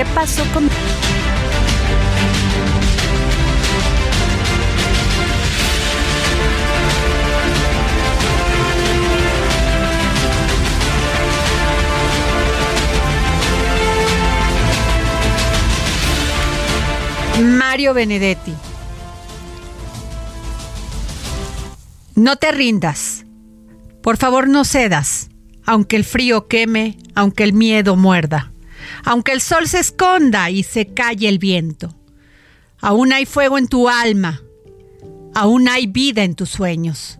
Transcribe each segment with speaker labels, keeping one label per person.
Speaker 1: ¿Qué pasó con.? Mario Benedetti. No te rindas. Por favor, no cedas. Aunque el frío queme, aunque el miedo muerda aunque el sol se esconda y se calle el viento. Aún hay fuego en tu alma, aún hay vida en tus sueños.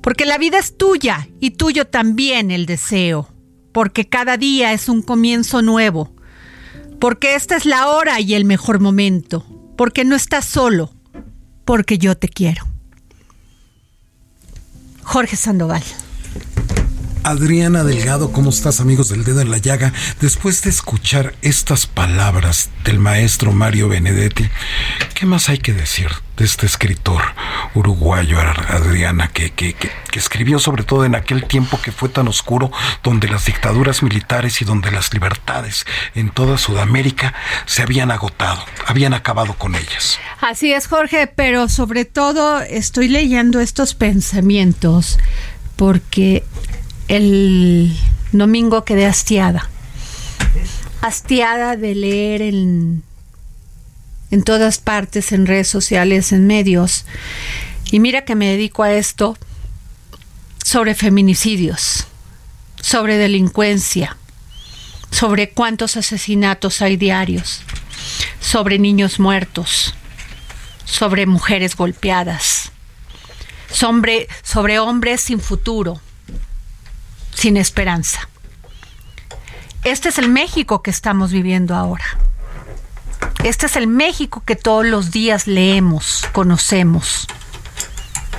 Speaker 1: Porque la vida es tuya y tuyo también el deseo. Porque cada día es un comienzo nuevo. Porque esta es la hora y el mejor momento. Porque no estás solo. Porque yo te quiero. Jorge Sandoval.
Speaker 2: Adriana Delgado, ¿cómo estás amigos del dedo en la llaga? Después de escuchar estas palabras del maestro Mario Benedetti, ¿qué más hay que decir de este escritor uruguayo, Adriana, que, que, que, escribió sobre todo en aquel tiempo que fue tan oscuro, donde las dictaduras militares y donde las libertades en toda Sudamérica se habían agotado, habían acabado con ellas?
Speaker 1: Así es, Jorge, pero sobre todo estoy leyendo estos pensamientos porque el domingo quedé hastiada. Hastiada de leer en, en todas partes, en redes sociales, en medios. Y mira que me dedico a esto sobre feminicidios, sobre delincuencia, sobre cuántos asesinatos hay diarios, sobre niños muertos, sobre mujeres golpeadas, sobre, sobre hombres sin futuro sin esperanza. Este es el México que estamos viviendo ahora. Este es el México que todos los días leemos, conocemos.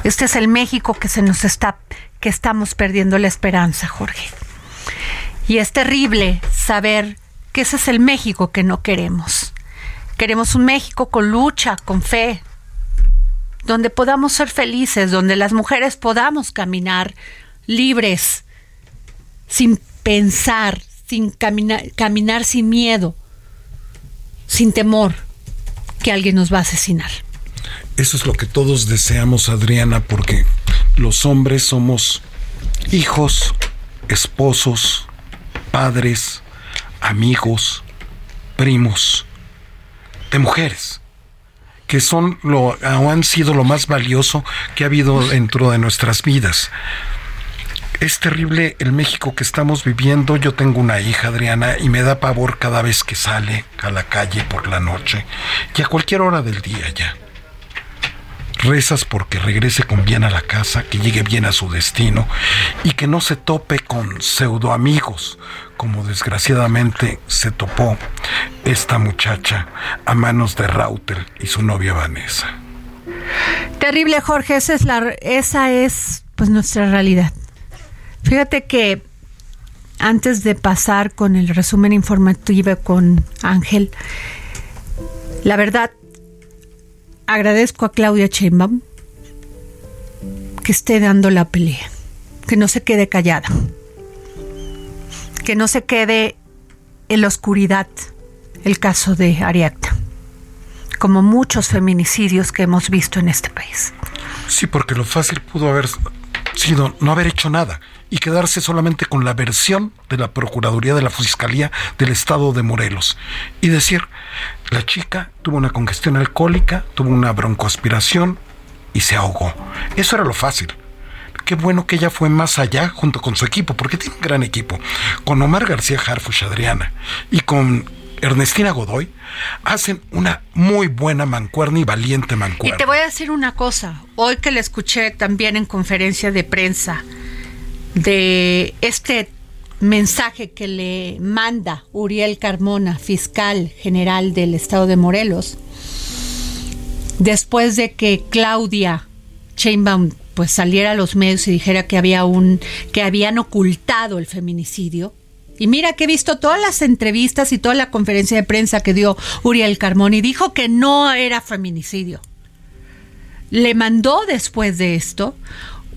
Speaker 1: Este es el México que se nos está que estamos perdiendo la esperanza, Jorge. Y es terrible saber que ese es el México que no queremos. Queremos un México con lucha, con fe, donde podamos ser felices, donde las mujeres podamos caminar libres, sin pensar, sin caminar, caminar sin miedo, sin temor que alguien nos va a asesinar.
Speaker 2: Eso es lo que todos deseamos, Adriana, porque los hombres somos hijos, esposos, padres, amigos, primos de mujeres que son lo han sido lo más valioso que ha habido dentro de nuestras vidas es terrible el México que estamos viviendo. Yo tengo una hija, Adriana, y me da pavor cada vez que sale a la calle por la noche y a cualquier hora del día ya. Rezas porque regrese con bien a la casa, que llegue bien a su destino y que no se tope con pseudo amigos, como desgraciadamente se topó esta muchacha a manos de Rautel y su novia Vanessa.
Speaker 1: Terrible, Jorge, esa es la pues nuestra realidad. Fíjate que antes de pasar con el resumen informativo con Ángel, la verdad agradezco a Claudia Sheinbaum que esté dando la pelea, que no se quede callada, que no se quede en la oscuridad el caso de Ariadna, como muchos feminicidios que hemos visto en este país.
Speaker 2: Sí, porque lo fácil pudo haber sido no haber hecho nada y quedarse solamente con la versión de la Procuraduría de la Fiscalía del Estado de Morelos y decir, la chica tuvo una congestión alcohólica, tuvo una broncoaspiración y se ahogó. Eso era lo fácil. Qué bueno que ella fue más allá junto con su equipo, porque tiene un gran equipo, con Omar García Harfush Adriana y con Ernestina Godoy, hacen una muy buena mancuerna y valiente mancuerna.
Speaker 1: Y te voy a decir una cosa, hoy que le escuché también en conferencia de prensa de este mensaje que le manda Uriel Carmona, fiscal general del estado de Morelos, después de que Claudia Sheinbaum pues saliera a los medios y dijera que había un que habían ocultado el feminicidio. Y mira que he visto todas las entrevistas y toda la conferencia de prensa que dio Uriel Carmona y dijo que no era feminicidio. Le mandó después de esto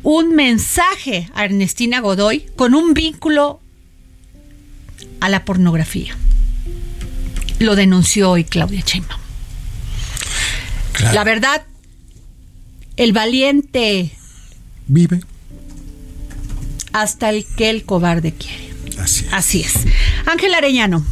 Speaker 1: un mensaje a Ernestina Godoy con un vínculo a la pornografía. Lo denunció hoy Claudia Sheinbaum. La verdad, el valiente
Speaker 2: vive
Speaker 1: hasta el que el cobarde quiere.
Speaker 2: Así es.
Speaker 1: Así es. Ángel Arellano.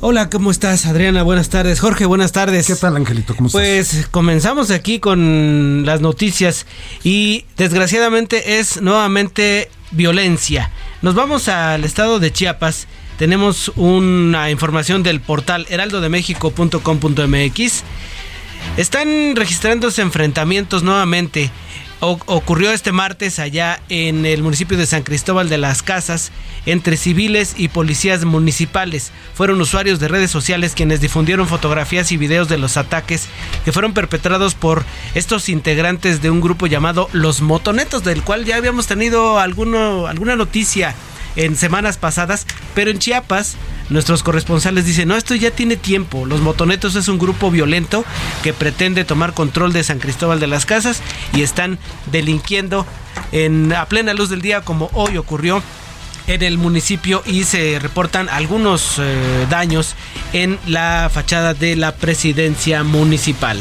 Speaker 3: Hola, ¿cómo estás, Adriana? Buenas tardes. Jorge, buenas tardes.
Speaker 2: ¿Qué tal, Angelito? ¿Cómo estás?
Speaker 3: Pues comenzamos aquí con las noticias y desgraciadamente es nuevamente violencia. Nos vamos al estado de Chiapas. Tenemos una información del portal heraldodemexico.com.mx. Están registrándose enfrentamientos nuevamente ocurrió este martes allá en el municipio de San Cristóbal de las Casas entre civiles y policías municipales. Fueron usuarios de redes sociales quienes difundieron fotografías y videos de los ataques que fueron perpetrados por estos integrantes de un grupo llamado Los Motonetos, del cual ya habíamos tenido alguno, alguna noticia en semanas pasadas, pero en Chiapas nuestros corresponsales dicen, no, esto ya tiene tiempo. Los motonetos es un grupo violento que pretende tomar control de San Cristóbal de las Casas y están delinquiendo en, a plena luz del día como hoy ocurrió en el municipio y se reportan algunos eh, daños en la fachada de la presidencia municipal.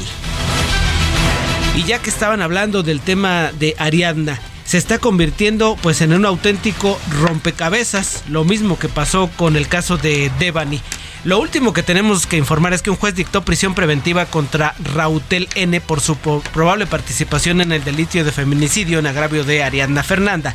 Speaker 3: Y ya que estaban hablando del tema de Ariadna, se está convirtiendo pues en un auténtico rompecabezas, lo mismo que pasó con el caso de Devani. Lo último que tenemos que informar es que un juez dictó prisión preventiva contra Rautel N por su probable participación en el delito de feminicidio en agravio de Ariadna Fernanda.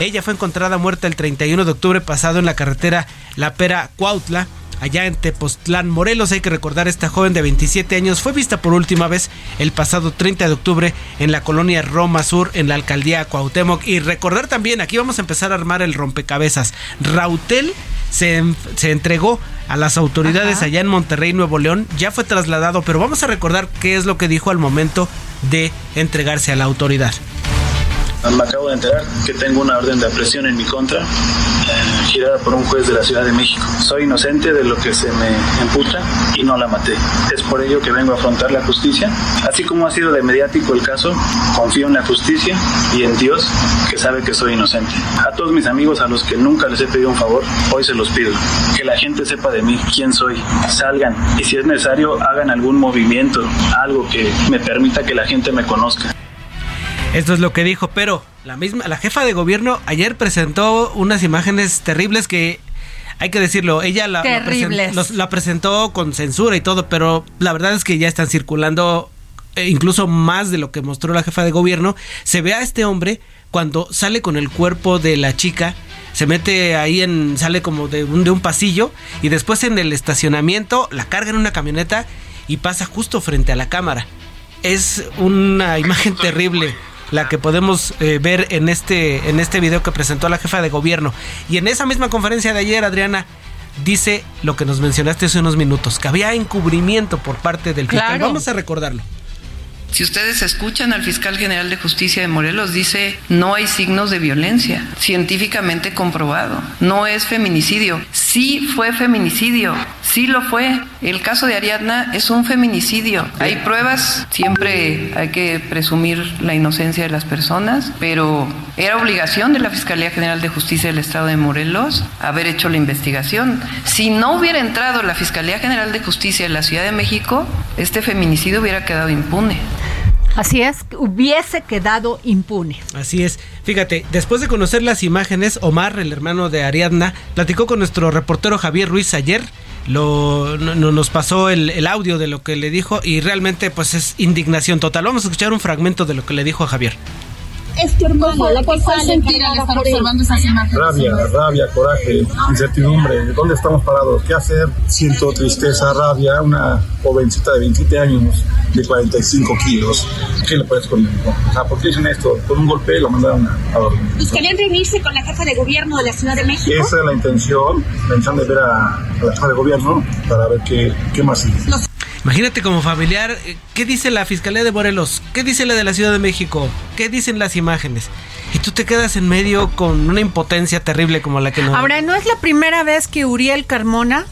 Speaker 3: Ella fue encontrada muerta el 31 de octubre pasado en la carretera La Pera Cuautla allá en Tepoztlán, Morelos. Hay que recordar, esta joven de 27 años fue vista por última vez el pasado 30 de octubre en la colonia Roma Sur, en la alcaldía Cuauhtémoc. Y recordar también, aquí vamos a empezar a armar el rompecabezas. Rautel se, se entregó a las autoridades allá en Monterrey, Nuevo León. Ya fue trasladado, pero vamos a recordar qué es lo que dijo al momento de entregarse a la autoridad.
Speaker 4: Me acabo de enterar que tengo una orden de aprehensión en mi contra, eh, girada por un juez de la Ciudad de México. Soy inocente de lo que se me imputa y no la maté. Es por ello que vengo a afrontar la justicia. Así como ha sido de mediático el caso, confío en la justicia y en Dios, que sabe que soy inocente. A todos mis amigos a los que nunca les he pedido un favor, hoy se los pido. Que la gente sepa de mí, quién soy. Salgan y si es necesario, hagan algún movimiento, algo que me permita que la gente me conozca.
Speaker 3: Esto es lo que dijo, pero la misma, la jefa de gobierno ayer presentó unas imágenes terribles que hay que decirlo, ella la, la, presentó con censura y todo, pero la verdad es que ya están circulando eh, incluso más de lo que mostró la jefa de gobierno. Se ve a este hombre cuando sale con el cuerpo de la chica, se mete ahí en, sale como de un, de un pasillo y después en el estacionamiento la carga en una camioneta y pasa justo frente a la cámara. Es una imagen terrible la que podemos eh, ver en este, en este video que presentó la jefa de gobierno. Y en esa misma conferencia de ayer, Adriana, dice lo que nos mencionaste hace unos minutos, que había encubrimiento por parte del fiscal. Vamos a recordarlo.
Speaker 5: Si ustedes escuchan al fiscal general de justicia de Morelos, dice, no hay signos de violencia, científicamente comprobado, no es feminicidio. Sí fue feminicidio, sí lo fue. El caso de Ariadna es un feminicidio. Hay pruebas, siempre hay que presumir la inocencia de las personas, pero era obligación de la Fiscalía General de Justicia del Estado de Morelos haber hecho la investigación. Si no hubiera entrado la Fiscalía General de Justicia de la Ciudad de México, este feminicidio hubiera quedado impune.
Speaker 1: Así es, hubiese quedado impune.
Speaker 3: Así es. Fíjate, después de conocer las imágenes, Omar, el hermano de Ariadna, platicó con nuestro reportero Javier Ruiz ayer. Lo, nos pasó el, el, audio de lo que le dijo y realmente pues es indignación total. Vamos a escuchar un fragmento de lo que le dijo a Javier
Speaker 6: es tu hermano, la que sentir al estar observando esas imágenes?
Speaker 7: Rabia, rabia, coraje, incertidumbre, ¿dónde estamos parados? ¿Qué hacer? Siento tristeza, rabia, una jovencita de 27 años, de 45 kilos, ¿qué le puedes poner? Ah, ¿por qué dicen esto? Con un golpe lo mandaron a, dormir.
Speaker 6: ¿Buscarían reunirse con la jefa de gobierno de la Ciudad de México?
Speaker 7: Esa es la intención, pensando en ver a, la jefa de gobierno para ver qué, qué más sigue.
Speaker 3: Imagínate como familiar, eh, ¿qué dice la Fiscalía de Morelos? ¿Qué dice la de la Ciudad de México? ¿Qué dicen las imágenes? Y tú te quedas en medio con una impotencia terrible como la que nos...
Speaker 1: Ahora, ¿no es la primera vez que Uriel Carmona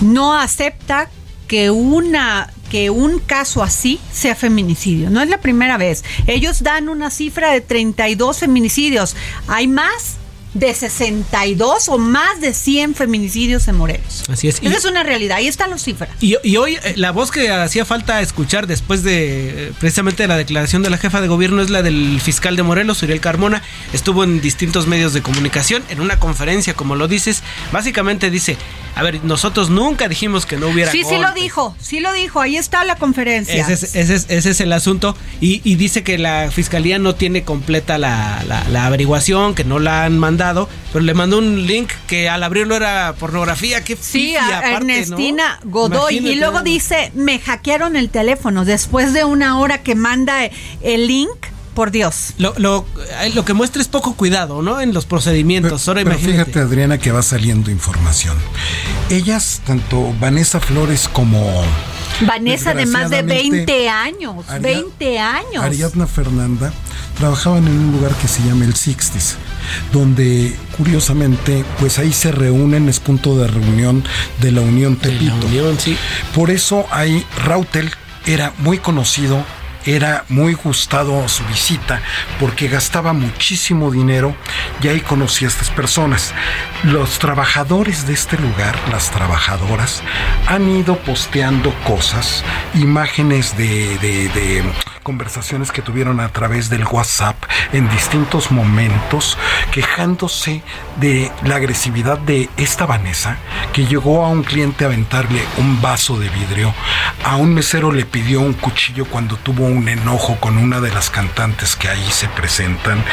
Speaker 1: no acepta que una que un caso así sea feminicidio. No es la primera vez. Ellos dan una cifra de 32 feminicidios. ¿Hay más? De 62 o más de 100 feminicidios en Morelos.
Speaker 3: Así es.
Speaker 1: Esa es una realidad, ahí están las cifras.
Speaker 3: Y, hoy eh, la voz que hacía falta escuchar después de eh, precisamente la declaración de la jefa de gobierno es la del fiscal de Morelos, Uriel Carmona. Estuvo en distintos medios de comunicación, en una conferencia, como lo dices. Básicamente dice, a ver, nosotros nunca dijimos que no hubiera...
Speaker 1: Sí, sí lo dijo, sí lo dijo, ahí está la conferencia.
Speaker 3: Ese es, el asunto. Y, dice que la fiscalía no tiene completa la, la averiguación, que no la han mandado pero le mandó un link que al abrirlo era pornografía. Qué
Speaker 1: sí, a Ernestina Godoy. y luego dice, me hackearon el teléfono después de una hora que manda el link. Por Dios.
Speaker 3: Lo, lo, lo que muestra es poco cuidado, ¿no? En los procedimientos. Ahora
Speaker 2: pero fíjate, Adriana, que va saliendo información. Ellas, tanto Vanessa Flores como
Speaker 1: Vanessa de más de 20 años, 20 años.
Speaker 2: Ariadna Fernanda trabajaban en un lugar que se llama el Sixties, donde curiosamente, pues ahí se reúnen, es punto de reunión de la Unión Tepito. Por eso hay Rautel era muy conocido era muy gustado su visita porque gastaba muchísimo dinero y ahí conocí a estas personas. Los trabajadores de este lugar, las trabajadoras, han ido posteando cosas, imágenes de, de conversaciones que tuvieron a través del WhatsApp en distintos momentos, quejándose de la agresividad de esta Vanessa, que llegó a un cliente a aventarle un vaso de vidrio, a un mesero le pidió un cuchillo cuando tuvo un enojo con una de las cantantes que ahí se presentan.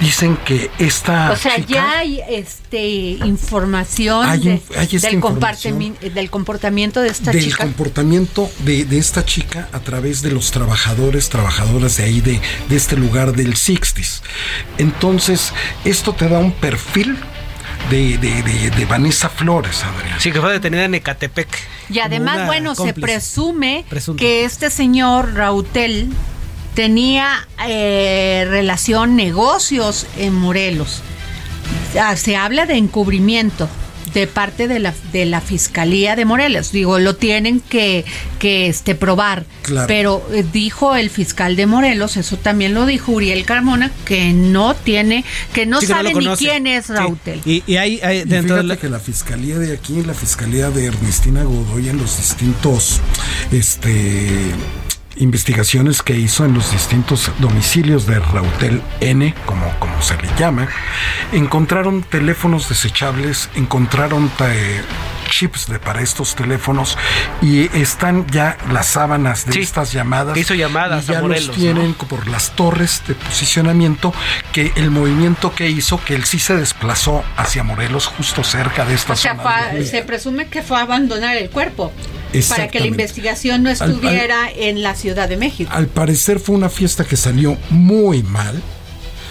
Speaker 2: Dicen que esta...
Speaker 1: O sea, ya hay este, información, del, del, comportamiento de esta
Speaker 2: chica.
Speaker 1: Del
Speaker 2: comportamiento de, de esta chica a través de los trabajadores trabajadoras de ahí, de, de este lugar del 60s. Entonces, esto te da un perfil de, de, Vanessa Flores, Adrián.
Speaker 3: Sí, que fue detenida en Ecatepec.
Speaker 1: Y además, bueno, se presume que este señor Rautel tenía eh, relación, negocios en Morelos. Ah, se habla de encubrimiento de parte de la, de la Fiscalía de Morelos. Digo, lo tienen que, que este, probar. Pero eh, dijo el fiscal de Morelos, eso también lo dijo Uriel Carmona, que no tiene, que no sabe ni quién es Rautel.
Speaker 3: Y, y, hay,
Speaker 2: dentro de que la Fiscalía de aquí, la Fiscalía de Ernestina Godoy en los distintos este investigaciones que hizo en los distintos domicilios de Rautel N, como, como se le llama, encontraron teléfonos desechables, encontraron eh, chips de, para estos teléfonos y están ya las sábanas de estas llamadas.
Speaker 3: hizo llamadas
Speaker 2: y ya los tienen por las torres de posicionamiento que el movimiento que hizo que él sí se desplazó hacia Morelos justo cerca de esta zona.
Speaker 1: se presume que fue a abandonar el cuerpo para que la investigación no estuviera en la Ciudad de México.
Speaker 2: Al parecer fue una fiesta que salió muy mal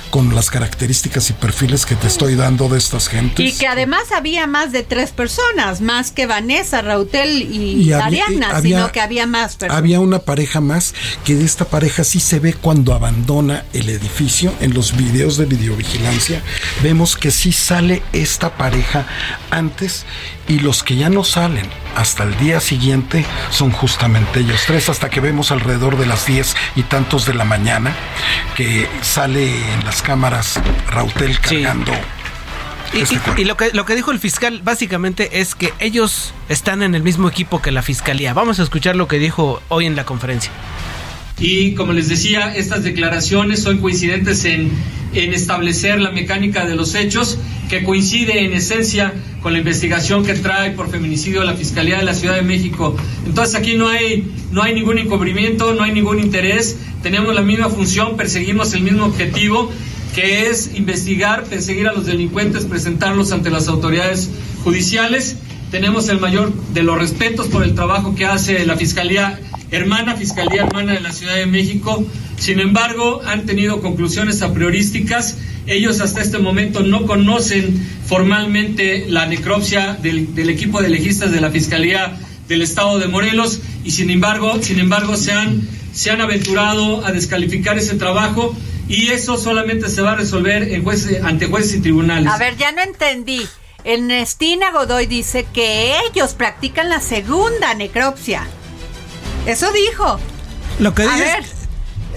Speaker 2: con las características y perfiles que te estoy dando de estas gentes.
Speaker 1: Y que además había más de tres personas, más que Vanessa, Rautel y, Ariana, sino que había más personas.
Speaker 2: Había una pareja más, que de esta pareja sí se ve cuando abandona el edificio, en los videos de videovigilancia, vemos que sí sale esta pareja antes y los que ya no salen hasta el día siguiente son justamente ellos tres, hasta que vemos alrededor de las 10 y tantos de la mañana que sale en las cámaras Rautel cargando.
Speaker 3: Y, este lo, que, lo que dijo el fiscal básicamente es que ellos están en el mismo equipo que la fiscalía. Vamos a escuchar lo que dijo hoy en la conferencia.
Speaker 8: Y como les decía, estas declaraciones son coincidentes en, establecer la mecánica de los hechos, que coincide en esencia con la investigación que trae por feminicidio la Fiscalía de la Ciudad de México. Entonces aquí no hay, no hay ningún encubrimiento, no hay ningún interés, tenemos la misma función, perseguimos el mismo objetivo, que es investigar, perseguir a los delincuentes, presentarlos ante las autoridades judiciales. Tenemos el mayor de los respetos por el trabajo que hace la Fiscalía hermana, Fiscalía Hermana de la Ciudad de México. Sin embargo, han tenido conclusiones a priorísticas. Ellos hasta este momento no conocen formalmente la necropsia del, equipo de legistas de la Fiscalía del Estado de Morelos y sin embargo, sin embargo se han, se han aventurado a descalificar ese trabajo y eso solamente se va a resolver en jueces, ante jueces y tribunales.
Speaker 1: A ver, ya no entendí. Ernestina Godoy dice que ellos practican la segunda necropsia. Eso dijo.
Speaker 3: Lo que dice.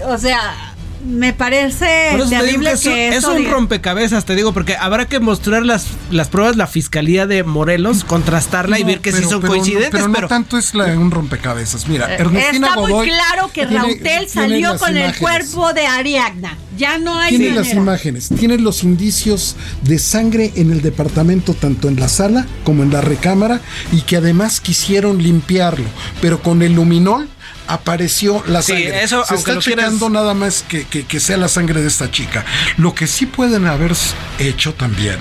Speaker 1: o sea, me parece terrible que,
Speaker 3: es, un rompecabezas, te digo, porque habrá que mostrar las, las pruebas la fiscalía de Morelos, contrastarla y ver que sí son coincidentes.
Speaker 2: pero, no tanto es un rompecabezas. Mira,
Speaker 1: eh, Ernestina Está muy claro que Rautel salió con el cuerpo de Ariadna. Ya no hay
Speaker 2: Tiene las imágenes, tiene los indicios de sangre en el departamento, tanto en la sala como en la recámara, y que además quisieron limpiarlo, pero con el luminol apareció la sangre.
Speaker 3: eso,
Speaker 2: Se está checando nada más que, que, sea la sangre de esta chica. Lo que sí pueden haber hecho también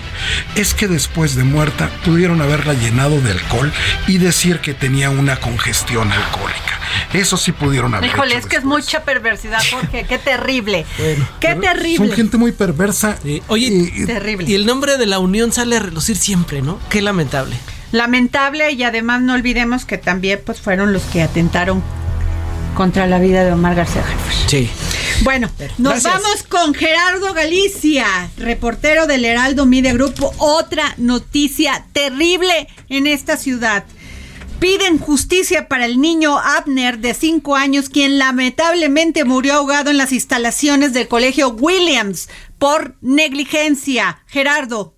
Speaker 2: es que después de muerta pudieron haberla llenado de alcohol y decir que tenía una congestión alcohólica. Eso sí pudieron haber
Speaker 1: Híjole, es que es mucha perversidad, Jorge. Qué terrible. qué terrible.
Speaker 2: Son gente muy perversa.
Speaker 3: oye, y, terrible. Y el nombre de la unión sale a relucir siempre, ¿no? Qué lamentable.
Speaker 1: Lamentable y además no olvidemos que también pues fueron los que atentaron contra la vida de Omar García Harfuch.
Speaker 3: Sí.
Speaker 1: Bueno, nos vamos con Gerardo Galicia, reportero del Heraldo Media Grupo. Otra noticia terrible en esta ciudad. Piden justicia para el niño Abner de 5 años, quien lamentablemente murió ahogado en las instalaciones del colegio Williams por negligencia. Gerardo.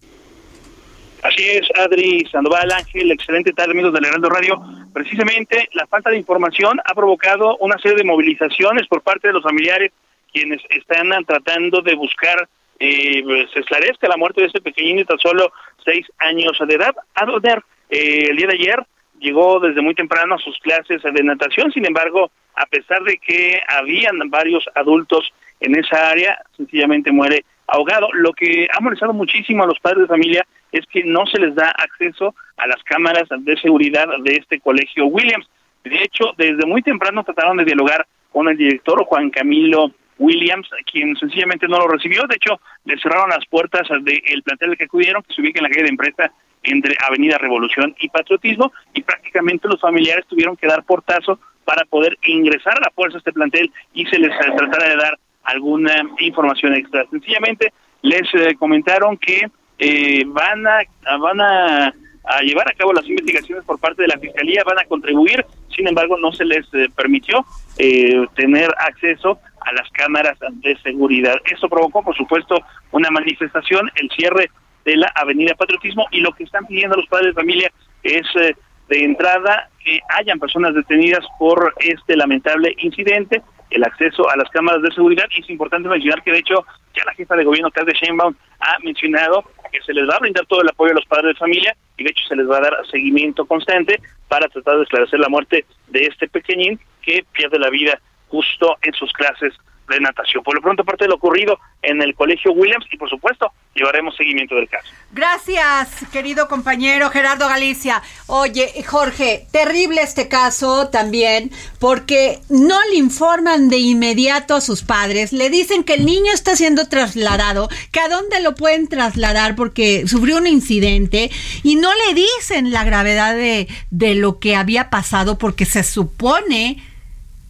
Speaker 9: Así es, Adri Sandoval Ángel, excelente tarde, amigos del Heraldo Radio. Precisamente la falta de información ha provocado una serie de movilizaciones por parte de los familiares quienes están tratando de buscar eh, pues, se esclarezca la muerte de este pequeñín de tan solo seis años de edad. Adler, eh, el día de ayer llegó desde muy temprano a sus clases de natación, sin embargo, a pesar de que habían varios adultos en esa área, sencillamente muere ahogado. Lo que ha molestado muchísimo a los padres de familia es que no se les da acceso a las cámaras de seguridad de este colegio Williams. De hecho, desde muy temprano trataron de dialogar con el director Juan Camilo Williams, quien sencillamente no lo recibió. De hecho, le cerraron las puertas del plantel que acudieron, que se ubica en la calle de empresa entre Avenida Revolución y Patriotismo, y prácticamente los familiares tuvieron que dar portazo para poder ingresar a la fuerza a este plantel y se les tratara de dar alguna información extra. Sencillamente les eh, comentaron que eh, van a van a, llevar a cabo las investigaciones por parte de la fiscalía, van a contribuir, sin embargo no se les eh, permitió eh, tener acceso a las cámaras de seguridad. Eso provocó, por supuesto, una manifestación, el cierre de la Avenida Patriotismo y lo que están pidiendo los padres de familia es de entrada que hayan personas detenidas por este lamentable incidente, el acceso a las cámaras de seguridad. Y es importante mencionar que, de hecho, ya la jefa de gobierno, de Sheinbaum, ha mencionado que se les va a brindar todo el apoyo a los padres de familia y, de hecho, se les va a dar seguimiento constante para tratar de esclarecer la muerte de este pequeñín que pierde la vida justo en sus clases de natación. Por lo pronto, parte de lo ocurrido en el Colegio Williams y, por supuesto, llevaremos seguimiento del caso.
Speaker 1: Gracias, querido compañero Gerardo Galicia. Oye, Jorge, terrible este caso también porque no le informan de inmediato a sus padres. Le dicen que el niño está siendo trasladado, que a dónde lo pueden trasladar porque sufrió un incidente y no le dicen la gravedad de, de lo que había pasado porque se supone,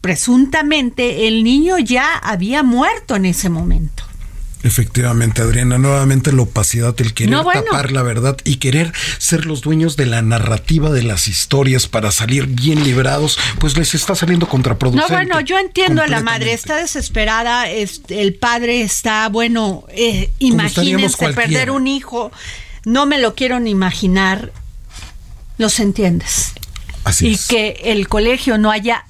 Speaker 1: presuntamente, el niño ya había muerto en ese momento.
Speaker 2: Efectivamente, Adriana, nuevamente la opacidad, el querer tapar la verdad y querer ser los dueños de la narrativa de las historias para salir bien librados, pues les está saliendo contraproducente.
Speaker 1: No, bueno, yo entiendo a la madre, está desesperada, el padre está, bueno, eh, imagínense perder un hijo, no me lo quiero ni imaginar, los entiendes.
Speaker 2: Así
Speaker 1: y que el colegio no haya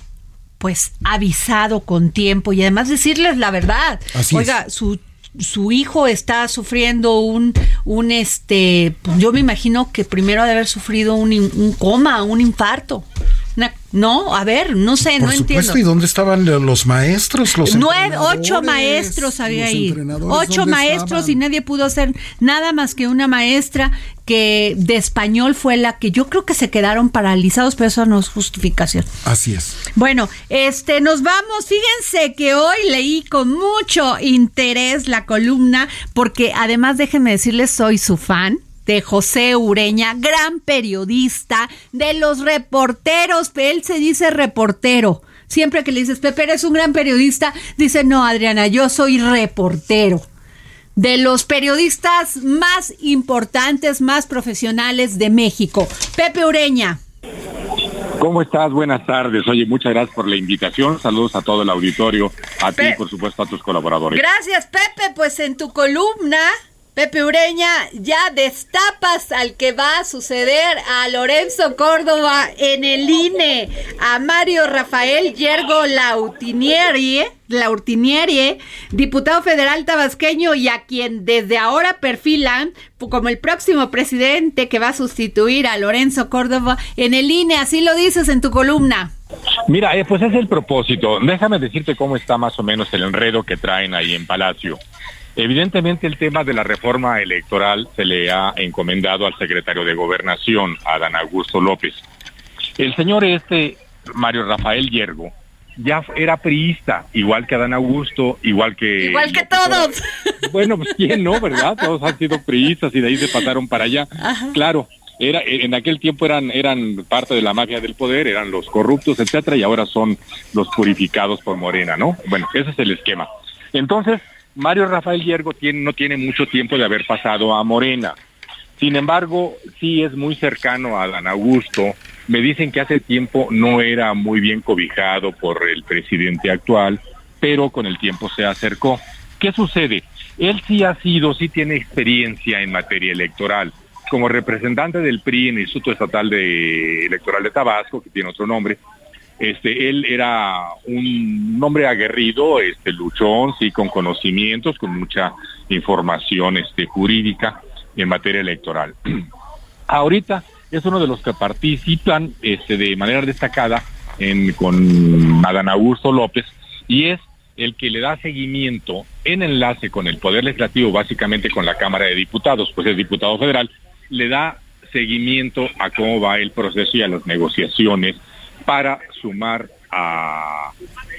Speaker 1: pues avisado con tiempo y además decirles la verdad.
Speaker 2: Así
Speaker 1: Oiga, su su hijo está sufriendo un, un este, pues yo me imagino que primero ha de haber sufrido un, un coma, un infarto. No, a ver, no sé, no entiendo.
Speaker 2: ¿Y dónde estaban los maestros? Los
Speaker 1: Nueve, ocho maestros había ahí. Ocho maestros y nadie pudo hacer nada más que una maestra que de español fue la que yo creo que se quedaron paralizados, pero eso no es justificación.
Speaker 2: Así es.
Speaker 1: Bueno, este, nos vamos. Fíjense que hoy leí con mucho interés la columna, porque además déjenme decirles, soy su fan de José Ureña, gran periodista, de los reporteros, él se dice reportero. Siempre que le dices, Pepe, eres un gran periodista, dice, no, Adriana, yo soy reportero de los periodistas más importantes, más profesionales de México. Pepe Ureña.
Speaker 10: ¿Cómo estás? Buenas tardes. Oye, muchas gracias por la invitación. Saludos a todo el auditorio, a ti, por supuesto, a tus colaboradores.
Speaker 1: Gracias, Pepe. Pues en tu columna Pepe Ureña, ya destapas al que va a suceder a Lorenzo Córdoba en el INE, a Mario Rafael Yergo Lautinieri, diputado federal tabasqueño y a quien desde ahora perfilan como el próximo presidente que va a sustituir a Lorenzo Córdoba en el INE, así lo dices en tu columna.
Speaker 10: Mira, eh, pues es el propósito. Déjame decirte cómo está más o menos el enredo que traen ahí en Palacio. Evidentemente el tema de la reforma electoral se le ha encomendado al secretario de Gobernación, Adán Augusto López. El señor este, Mario Rafael Yergo, ya era priista, igual que Adán Augusto, igual que...
Speaker 1: Igual que todos.
Speaker 10: Bueno, pues quién no, ¿verdad? Todos han sido priistas y de ahí se pasaron para allá. Claro, era, en aquel tiempo eran, eran parte de la mafia del poder, eran los corruptos, etcétera, y ahora son los purificados por Morena, ¿no? Bueno, ese es el esquema. Entonces, Mario Rafael Hiergo tiene, no tiene mucho tiempo de haber pasado a Morena. Sin embargo, sí es muy cercano a Dan Augusto. Me dicen que hace tiempo no era muy bien cobijado por el presidente actual, pero con el tiempo se acercó. ¿Qué sucede? Él sí ha sido, sí tiene experiencia en materia electoral. Como representante del PRI en el Instituto Estatal de Electoral de Tabasco, que tiene otro nombre, este, él era un hombre aguerrido, este, luchón, sí, con conocimientos, con mucha información este, jurídica en materia electoral. Ahorita es uno de los que participan este, de manera destacada con Adán Augusto López y es el que le da seguimiento en enlace con el Poder Legislativo, básicamente con la Cámara de Diputados, pues es diputado federal, le da seguimiento a cómo va el proceso y a las negociaciones para sumar a,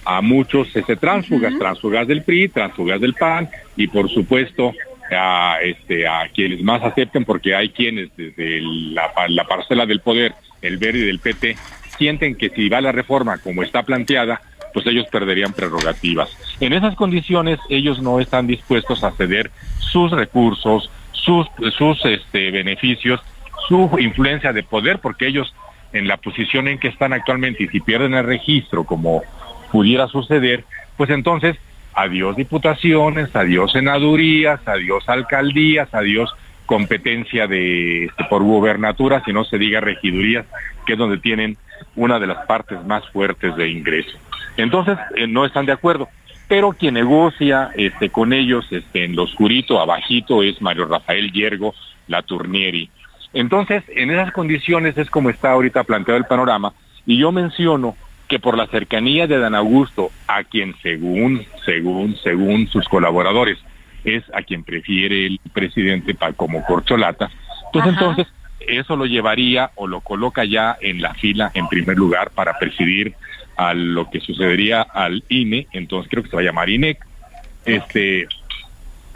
Speaker 10: a muchos este, tránsfugas, tránsfugas del PRI, tránsfugas del PAN y por supuesto a, este, a quienes más acepten porque hay quienes desde la, la parcela del poder, el verde y del PT, sienten que si va la reforma como está planteada, pues ellos perderían prerrogativas. En esas condiciones ellos no están dispuestos a ceder sus recursos, sus, sus este, beneficios, su influencia de poder, porque ellos en la posición en que están actualmente y si pierden el registro como pudiera suceder, pues entonces adiós diputaciones, adiós senadurías, adiós alcaldías, adiós competencia de este, por gubernatura, si no se diga regidurías, que es donde tienen una de las partes más fuertes de ingreso. Entonces, eh, no están de acuerdo. Pero quien negocia este, con ellos este, en lo oscurito, abajito, es Mario Rafael Yergo Laturnieri. Entonces, en esas condiciones es como está ahorita planteado el panorama, y yo menciono que por la cercanía de Dan Augusto, a quien según, según, según sus colaboradores, es a quien prefiere el presidente como corcholata. Entonces, entonces, eso lo llevaría o lo coloca ya en la fila en primer lugar para presidir a lo que sucedería al INE, entonces creo que se va a llamar INEC, este,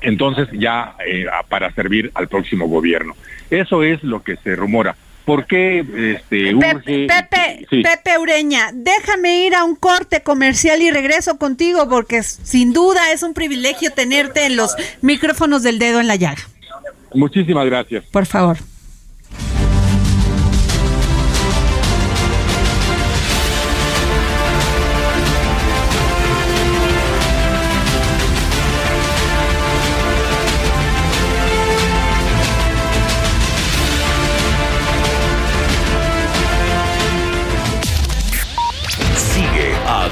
Speaker 10: entonces ya eh, para servir al próximo gobierno. Eso es lo que se rumora. ¿Por qué este,
Speaker 1: Pepe, Pepe, Pepe Ureña, déjame ir a un corte comercial y regreso contigo porque sin duda es un privilegio tenerte en los micrófonos del dedo en la llaga.
Speaker 10: Muchísimas gracias.
Speaker 1: Por favor.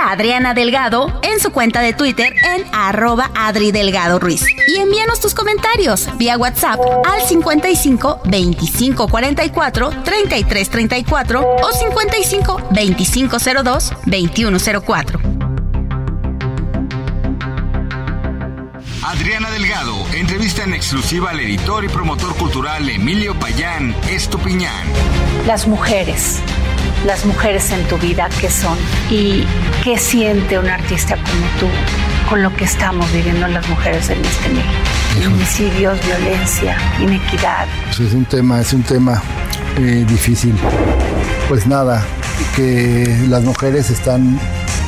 Speaker 11: A Adriana Delgado en su cuenta de Twitter en arroba Adri Delgado Ruiz. Y envíanos tus comentarios vía WhatsApp al 55 25 44 33 34 o 55 25 02 21 04.
Speaker 12: Adriana Delgado entrevista en exclusiva al editor y promotor cultural Emilio Payán Estupiñán.
Speaker 13: Las mujeres las mujeres en tu vida qué son y qué siente un artista como tú con lo que estamos viviendo las mujeres en este medio. Homicidios, violencia, inequidad.
Speaker 14: Pues es un tema, es un tema eh, difícil. Pues nada, que las mujeres están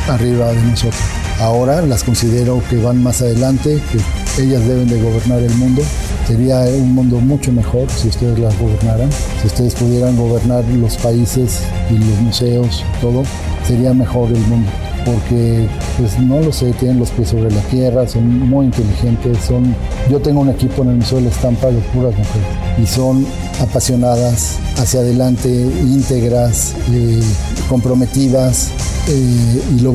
Speaker 14: arriba de nosotros. Ahora las considero que van más adelante, que ellas deben de gobernar el mundo Sería un mundo mucho mejor si ustedes las gobernaran, si ustedes pudieran gobernar los países y los museos, todo, sería mejor el mundo. Porque, pues no lo sé, tienen los pies sobre la tierra, son muy inteligentes, son... Yo tengo un equipo en el Museo de la Estampa de puras mujeres y son apasionadas, hacia adelante, íntegras, eh, comprometidas eh, y lo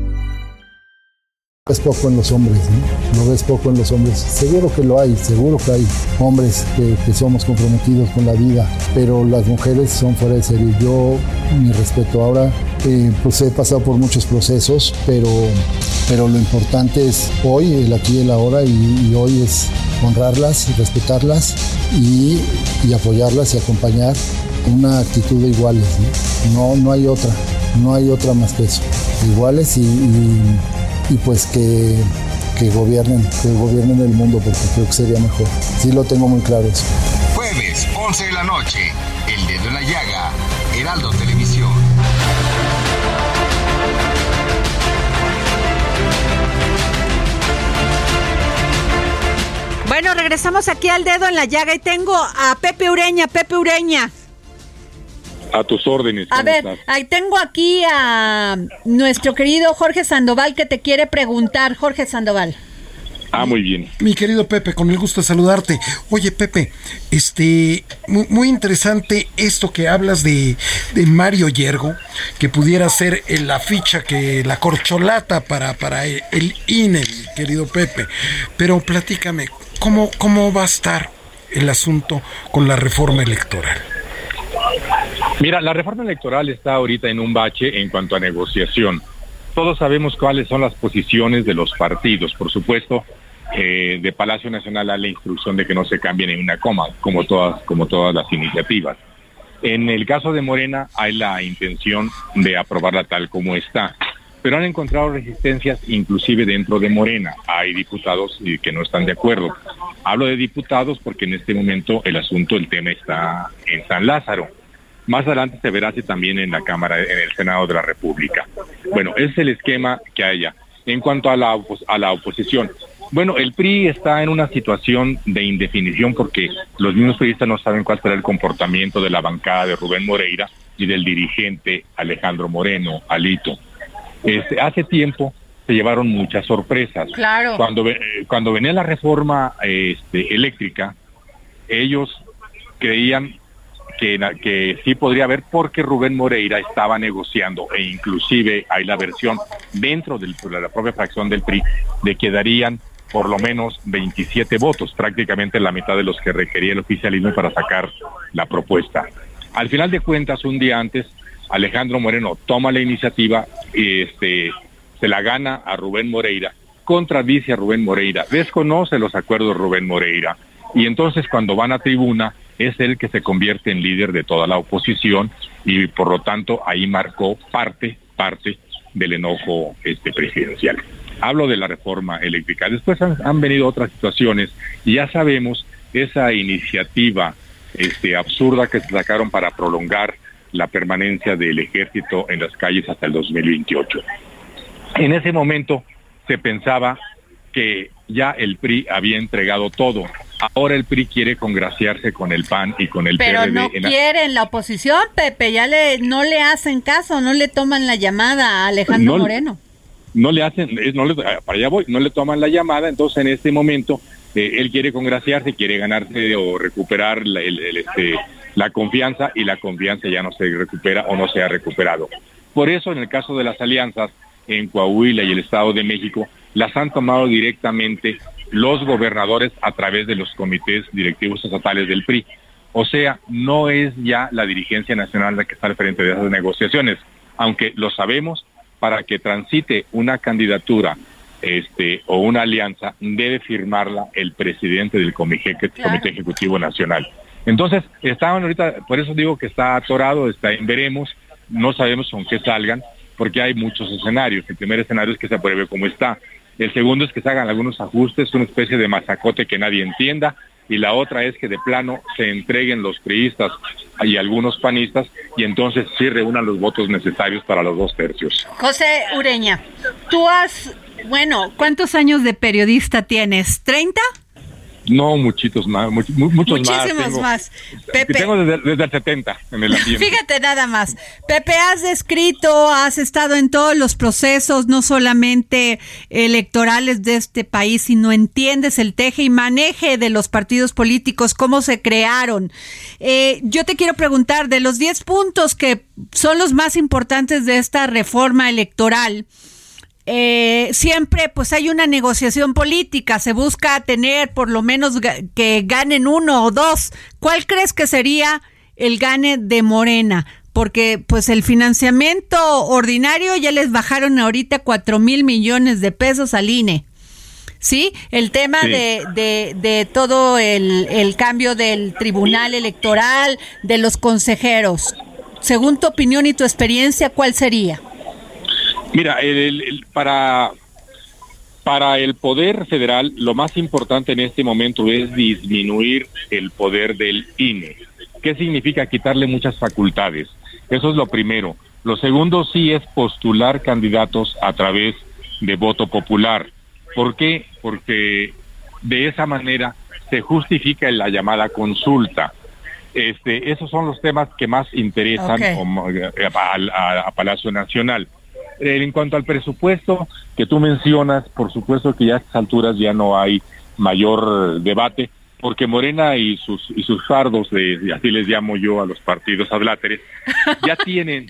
Speaker 14: Ves poco en los hombres, ¿no? Lo ves poco en los hombres. Seguro que lo hay, seguro que hay hombres que, somos comprometidos con la vida, pero las mujeres son fuera de serie. Yo, mi respeto, ahora eh, pues he pasado por muchos procesos, pero, pero lo importante es hoy, el aquí y el ahora, y, hoy es honrarlas y respetarlas y, apoyarlas y acompañar una actitud de iguales. ¿no? No, hay otra, no hay otra más que eso. Iguales y y pues que, que gobiernen, que gobiernen el mundo porque creo que sería mejor. Sí lo tengo muy claro eso.
Speaker 12: Jueves, 11 de la noche, El Dedo en la Llaga, Heraldo Televisión.
Speaker 1: Bueno, regresamos aquí al dedo en la llaga y tengo a Pepe Ureña. Pepe Ureña.
Speaker 10: A tus órdenes.
Speaker 1: A ver, ahí tengo aquí a nuestro querido Jorge Sandoval que te quiere preguntar. Jorge Sandoval.
Speaker 10: Ah, muy bien.
Speaker 2: Mi querido Pepe, con el gusto de saludarte. Oye, Pepe, este, muy, interesante esto que hablas de, de, Mario Yergo, que pudiera ser la ficha que la corcholata para, para el INE, querido Pepe. Pero platícame, ¿cómo, ¿cómo va a estar el asunto con la reforma electoral?
Speaker 10: Mira, la reforma electoral está ahorita en un bache en cuanto a negociación. Todos sabemos cuáles son las posiciones de los partidos. Por supuesto, eh, de Palacio Nacional a la instrucción de que no se cambien en una coma, como todas, como todas las iniciativas. En el caso de Morena hay la intención de aprobarla tal como está, pero han encontrado resistencias inclusive dentro de Morena. Hay diputados que no están de acuerdo. Hablo de diputados porque en este momento el asunto, el tema está en San Lázaro. Más adelante se verá si también en la Cámara, en el Senado de la República. Bueno, ese es el esquema que haya. En cuanto a la, a la oposición, bueno, el PRI está en una situación de indefinición porque los mismos periodistas no saben cuál será el comportamiento de la bancada de Rubén Moreira y del dirigente Alejandro Moreno, Alito. Este, hace tiempo se llevaron muchas sorpresas.
Speaker 1: Claro.
Speaker 10: Cuando, cuando venía la reforma este, eléctrica, ellos creían que, sí podría haber porque Rubén Moreira estaba negociando e inclusive hay la versión dentro de la propia fracción del PRI de que darían por lo menos 27 votos, prácticamente la mitad de los que requería el oficialismo para sacar la propuesta. Al final de cuentas, un día antes, Alejandro Moreno toma la iniciativa este, se la gana a Rubén Moreira, contradice a Rubén Moreira, desconoce los acuerdos Rubén Moreira y entonces cuando van a tribuna es él que se convierte en líder de toda la oposición y por lo tanto ahí marcó parte, parte del enojo este, presidencial. Hablo de la reforma eléctrica. Después han, venido otras situaciones y ya sabemos esa iniciativa este, absurda que se sacaron para prolongar la permanencia del ejército en las calles hasta el 2028. En ese momento se pensaba que ya el PRI había entregado todo. Ahora el PRI quiere congraciarse con el PAN y con el
Speaker 1: Pero no quieren la oposición, Pepe, ya le no le hacen caso, no le toman la llamada a Alejandro Moreno
Speaker 10: no le hacen, no le, para allá voy, no le toman la llamada, entonces en este momento eh, él quiere congraciarse, quiere ganarse o recuperar la, este, la confianza y la confianza ya no se recupera o no se ha recuperado. Por eso en el caso de las alianzas en Coahuila y el Estado de México, las han tomado directamente los gobernadores a través de los comités directivos estatales del PRI. O sea, no es ya la dirigencia nacional la que está al frente de esas negociaciones, aunque lo sabemos, para que transite una candidatura este, o una alianza, debe firmarla el presidente del Comité, Comité Ejecutivo Nacional. Entonces, estaban ahorita, por eso digo que está atorado, está en veremos, no sabemos con qué salgan, porque hay muchos escenarios. El primer escenario es que se apruebe como está. El segundo es que se hagan algunos ajustes, una especie de masacote que nadie entienda, y la otra es que de plano se entreguen los priistas y algunos panistas y entonces sí reúnan los votos necesarios para los dos tercios.
Speaker 1: José Ureña, tú has, bueno, ¿cuántos años de periodista tienes? ¿30?
Speaker 10: No, muchitos más, muchos
Speaker 1: Muchísimos más.
Speaker 10: Pepe. Tengo desde, el 70 en el ambiente.
Speaker 1: Fíjate nada más. Pepe, has escrito, has estado en todos los procesos, no solamente electorales de este país, sino entiendes el teje y maneje de los partidos políticos, cómo se crearon. Eh, yo te quiero preguntar, de los 10 puntos que son los más importantes de esta reforma electoral, eh, siempre pues hay una negociación política, se busca tener por lo menos que ganen uno o dos. ¿Cuál crees que sería el gane de Morena? Porque pues el financiamiento ordinario ya les bajaron ahorita cuatro mil millones de pesos al INE. ¿sí? El tema De, de, de, todo el, el, cambio del tribunal electoral, de los consejeros. Según tu opinión y tu experiencia, ¿cuál sería?
Speaker 10: Mira, el, para, para el poder federal lo más importante en este momento es disminuir el poder del INE. ¿Qué significa quitarle muchas facultades? Eso es lo primero. Lo segundo sí es postular candidatos a través de voto popular. ¿Por qué? Porque de esa manera se justifica la llamada consulta. Este, esos son los temas que más interesan a Palacio Nacional. Eh, en cuanto al presupuesto que tú mencionas, por supuesto que ya a estas alturas ya no hay mayor debate, porque Morena y sus y sus fardos, de, así les llamo yo a los partidos adláteres, ya tienen,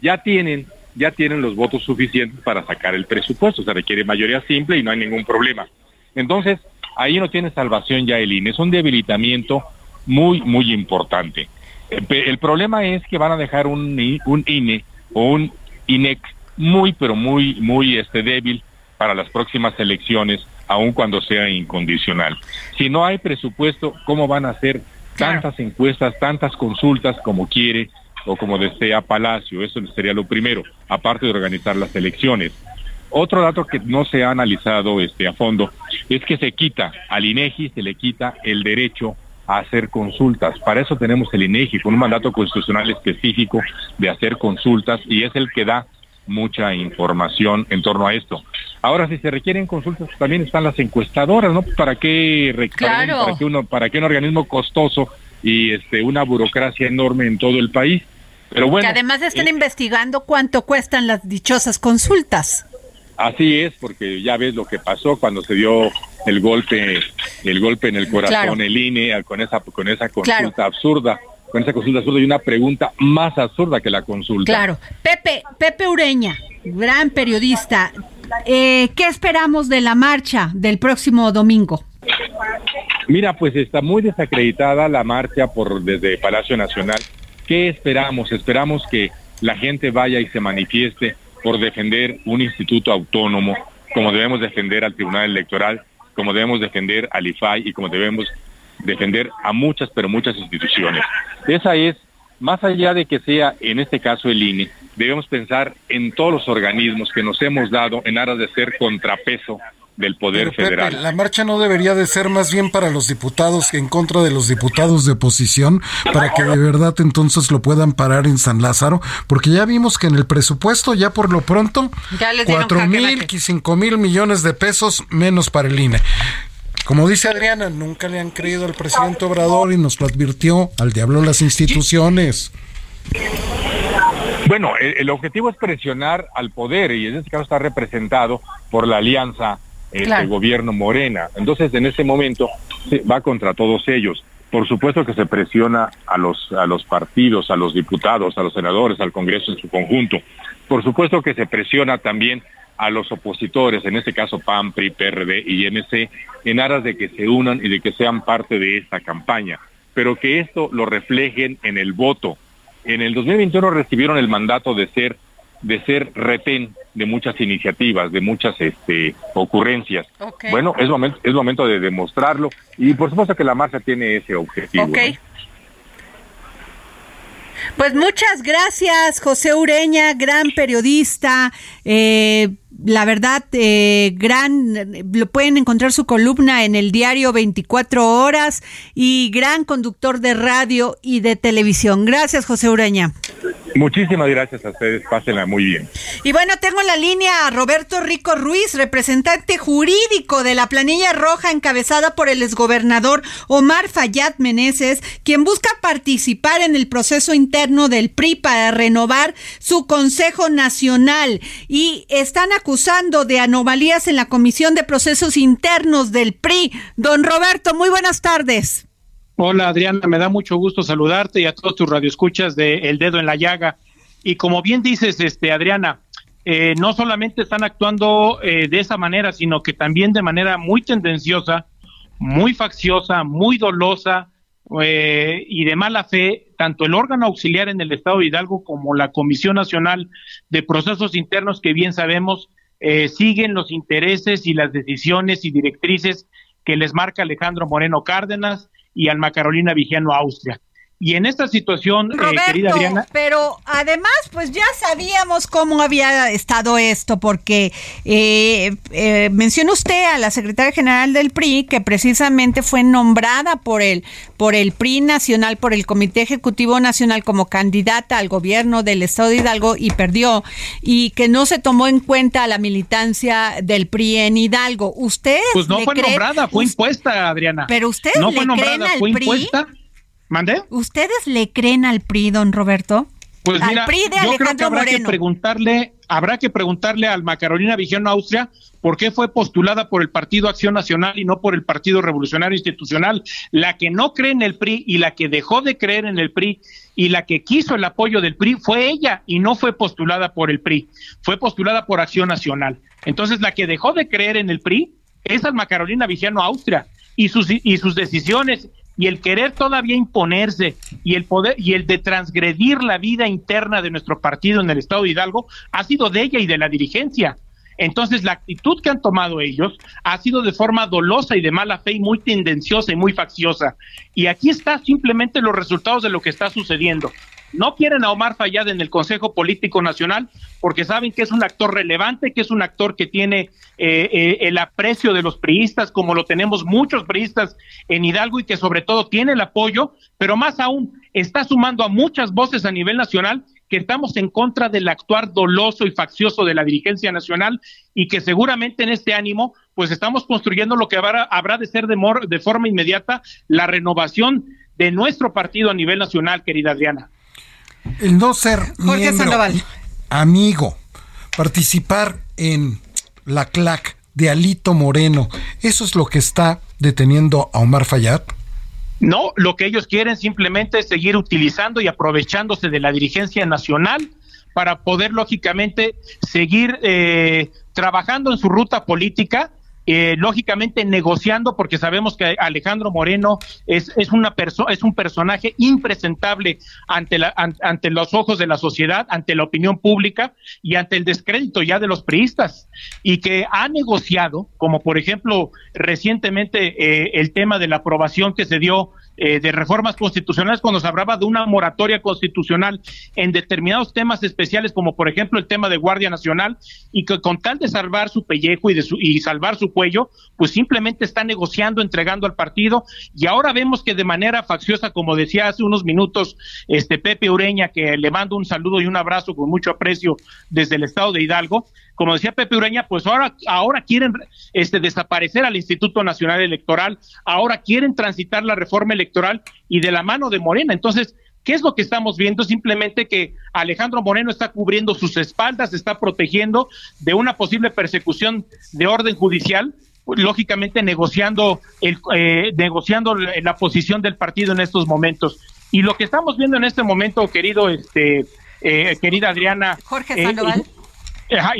Speaker 10: ya tienen, ya tienen los votos suficientes para sacar el presupuesto. Se requiere mayoría simple y no hay ningún problema. Entonces, ahí no tiene salvación ya el INE. Es un debilitamiento muy, muy importante. El problema es que van a dejar un, un INE o un INEC muy, pero muy, muy este, débil para las próximas elecciones, aun cuando sea incondicional. Si no hay presupuesto, ¿cómo van a hacer tantas encuestas, tantas consultas como quiere o como desea Palacio? Eso sería lo primero, aparte de organizar las elecciones. Otro dato que no se ha analizado este, a fondo es que se quita al INEGI, se le quita el derecho a hacer consultas. Para eso tenemos el INEGI con un mandato constitucional específico de hacer consultas y es el que da mucha información en torno a esto. Ahora, si se requieren consultas, también están las encuestadoras, ¿no? ¿Para qué, para, qué uno, para qué un organismo costoso y este una burocracia enorme en todo el país? Pero bueno,
Speaker 1: que además están eh, investigando cuánto cuestan las dichosas consultas.
Speaker 10: Así es, porque ya ves lo que pasó cuando se dio el golpe, el golpe en el corazón, el INE, con esa, con esa consulta absurda con esa consulta absurda y una pregunta más absurda que la consulta.
Speaker 1: Claro. Pepe, Pepe Ureña, gran periodista. Eh, ¿Qué esperamos de la marcha del próximo domingo?
Speaker 10: Mira, pues está muy desacreditada la marcha por desde Palacio Nacional. ¿Qué esperamos? Esperamos que la gente vaya y se manifieste por defender un instituto autónomo, como debemos defender al Tribunal Electoral, como debemos defender al IFAI y como debemos defender a muchas, pero muchas instituciones. Esa es, más allá de que sea en este caso el INE, debemos pensar en todos los organismos que nos hemos dado en aras de ser contrapeso del poder federal.
Speaker 2: la marcha no debería de ser más bien para los diputados en contra de los diputados de oposición, para que de verdad entonces lo puedan parar en San Lázaro, porque ya vimos que en el presupuesto ya por lo pronto cuatro mil y cinco mil millones de pesos menos para el INE. Como dice Adriana, nunca le han creído al presidente Obrador y nos lo advirtió al diablo las instituciones.
Speaker 10: Bueno, el, objetivo es presionar al poder y en este caso está representado por la alianza este gobierno Morena. Entonces, en ese momento va contra todos ellos. Por supuesto que se presiona a los a los partidos, a los diputados, a los senadores, al Congreso en su conjunto. Por supuesto que se presiona también a los opositores, en este caso PAN, PRI, PRD y MC, en aras de que se unan y de que sean parte de esta campaña, pero que esto lo reflejen en el voto. En el 2021 recibieron el mandato de ser de ser retén de muchas iniciativas, de muchas este, ocurrencias. Bueno, es momento, es momento de demostrarlo y por supuesto que la marcha tiene ese objetivo.
Speaker 1: Pues muchas gracias, José Ureña, gran periodista. Eh, la verdad, eh, gran, lo pueden encontrar su columna en el diario 24 horas y gran conductor de radio y de televisión. Gracias, José Ureña.
Speaker 10: Muchísimas gracias a ustedes, pásenla muy bien.
Speaker 1: Y bueno, tengo en la línea a Roberto Rico Ruiz, representante jurídico de la planilla roja encabezada por el exgobernador Omar Fayad Meneses, quien busca participar en el proceso interno del PRI para renovar su Consejo Nacional y están acusando de anomalías en la Comisión de Procesos Internos del PRI. Don Roberto, muy buenas tardes.
Speaker 15: Hola Adriana, me da mucho gusto saludarte y a todos tus radioescuchas de El Dedo en la Llaga. Y como bien dices, este Adriana, eh, no solamente están actuando eh, de esa manera, sino que también de manera muy tendenciosa, muy facciosa, muy dolosa eh, y de mala fe, tanto el órgano auxiliar en el Estado de Hidalgo como la Comisión Nacional de Procesos Internos, que bien sabemos, siguen los intereses y las decisiones y directrices que les marca Alejandro Moreno Cárdenas y Alma Carolina Vigiano Austria. Y en esta situación,
Speaker 1: eh, querida Adriana. Pero además, pues ya sabíamos cómo había estado esto, porque eh, eh, menciona usted a la secretaria general del PRI, que precisamente fue nombrada por el, por el PRI nacional, por el Comité Ejecutivo Nacional, como candidata al gobierno del Estado de Hidalgo y perdió, y que no se tomó en cuenta la militancia del PRI en Hidalgo. ¿Usted?
Speaker 15: Pues no fue nombrada, fue impuesta, Adriana.
Speaker 1: Pero usted no fue nombrada, fue impuesta
Speaker 15: ¿Mande?
Speaker 1: ¿Ustedes le creen al PRI, don Roberto?
Speaker 15: Pues mira, yo creo que habrá que preguntarle, habrá que preguntarle al Macarolina Vigeno Austria por qué fue postulada por el Partido Acción Nacional y no por el Partido Revolucionario Institucional. La que no cree en el PRI y la que dejó de creer en el PRI y la que quiso el apoyo del PRI fue ella y no fue postulada por el PRI, fue postulada por Acción Nacional. Entonces la que dejó de creer en el PRI es al Macarolina Vigeno Austria y sus, y sus decisiones y el querer todavía imponerse y el poder y el de transgredir la vida interna de nuestro partido en el estado de Hidalgo ha sido de ella y de la dirigencia. Entonces, la actitud que han tomado ellos ha sido de forma dolosa y de mala fe y muy tendenciosa y muy facciosa. Y aquí está simplemente los resultados de lo que está sucediendo. No quieren a Omar Fayad en el Consejo Político Nacional porque saben que es un actor relevante, que es un actor que tiene eh, eh, el aprecio de los priistas, como lo tenemos muchos priistas en Hidalgo y que sobre todo tiene el apoyo, pero más aún está sumando a muchas voces a nivel nacional que estamos en contra del actuar doloso y faccioso de la dirigencia nacional y que seguramente en este ánimo pues estamos construyendo lo que habrá, habrá de ser de, de forma inmediata la renovación de nuestro partido a nivel nacional, querida Adriana
Speaker 2: el no ser miembro, amigo, participar en la CLAC de Alito Moreno, ¿eso es lo que está deteniendo a Omar Fayad?
Speaker 15: No, lo que ellos quieren simplemente es seguir utilizando y aprovechándose de la dirigencia nacional para poder, lógicamente, seguir eh, trabajando en su ruta política eh, lógicamente negociando porque sabemos que Alejandro Moreno es, es una persona es un personaje impresentable ante la ante los ojos de la sociedad ante la opinión pública y ante el descrédito ya de los priistas y que ha negociado como por ejemplo recientemente eh, el tema de la aprobación que se dio eh, de reformas constitucionales cuando se hablaba de una moratoria constitucional en determinados temas especiales, como por ejemplo el tema de Guardia Nacional, y que con tal de salvar su pellejo y, de su, y salvar su cuello, pues simplemente está negociando, entregando al partido, y ahora vemos que de manera facciosa, como decía hace unos minutos este Pepe Ureña, que le mando un saludo y un abrazo con mucho aprecio desde el estado de Hidalgo, como decía Pepe Ureña, pues ahora, ahora quieren este, desaparecer al Instituto Nacional Electoral, ahora quieren transitar la reforma electoral y de la mano de Morena. Entonces, ¿qué es lo que estamos viendo? Simplemente que Alejandro Moreno está cubriendo sus espaldas, está protegiendo de una posible persecución de orden judicial, lógicamente negociando, el, eh, negociando la posición del partido en estos momentos. Y lo que estamos viendo en este momento, querido, este, eh, querida Adriana,
Speaker 1: Jorge eh, Sandoval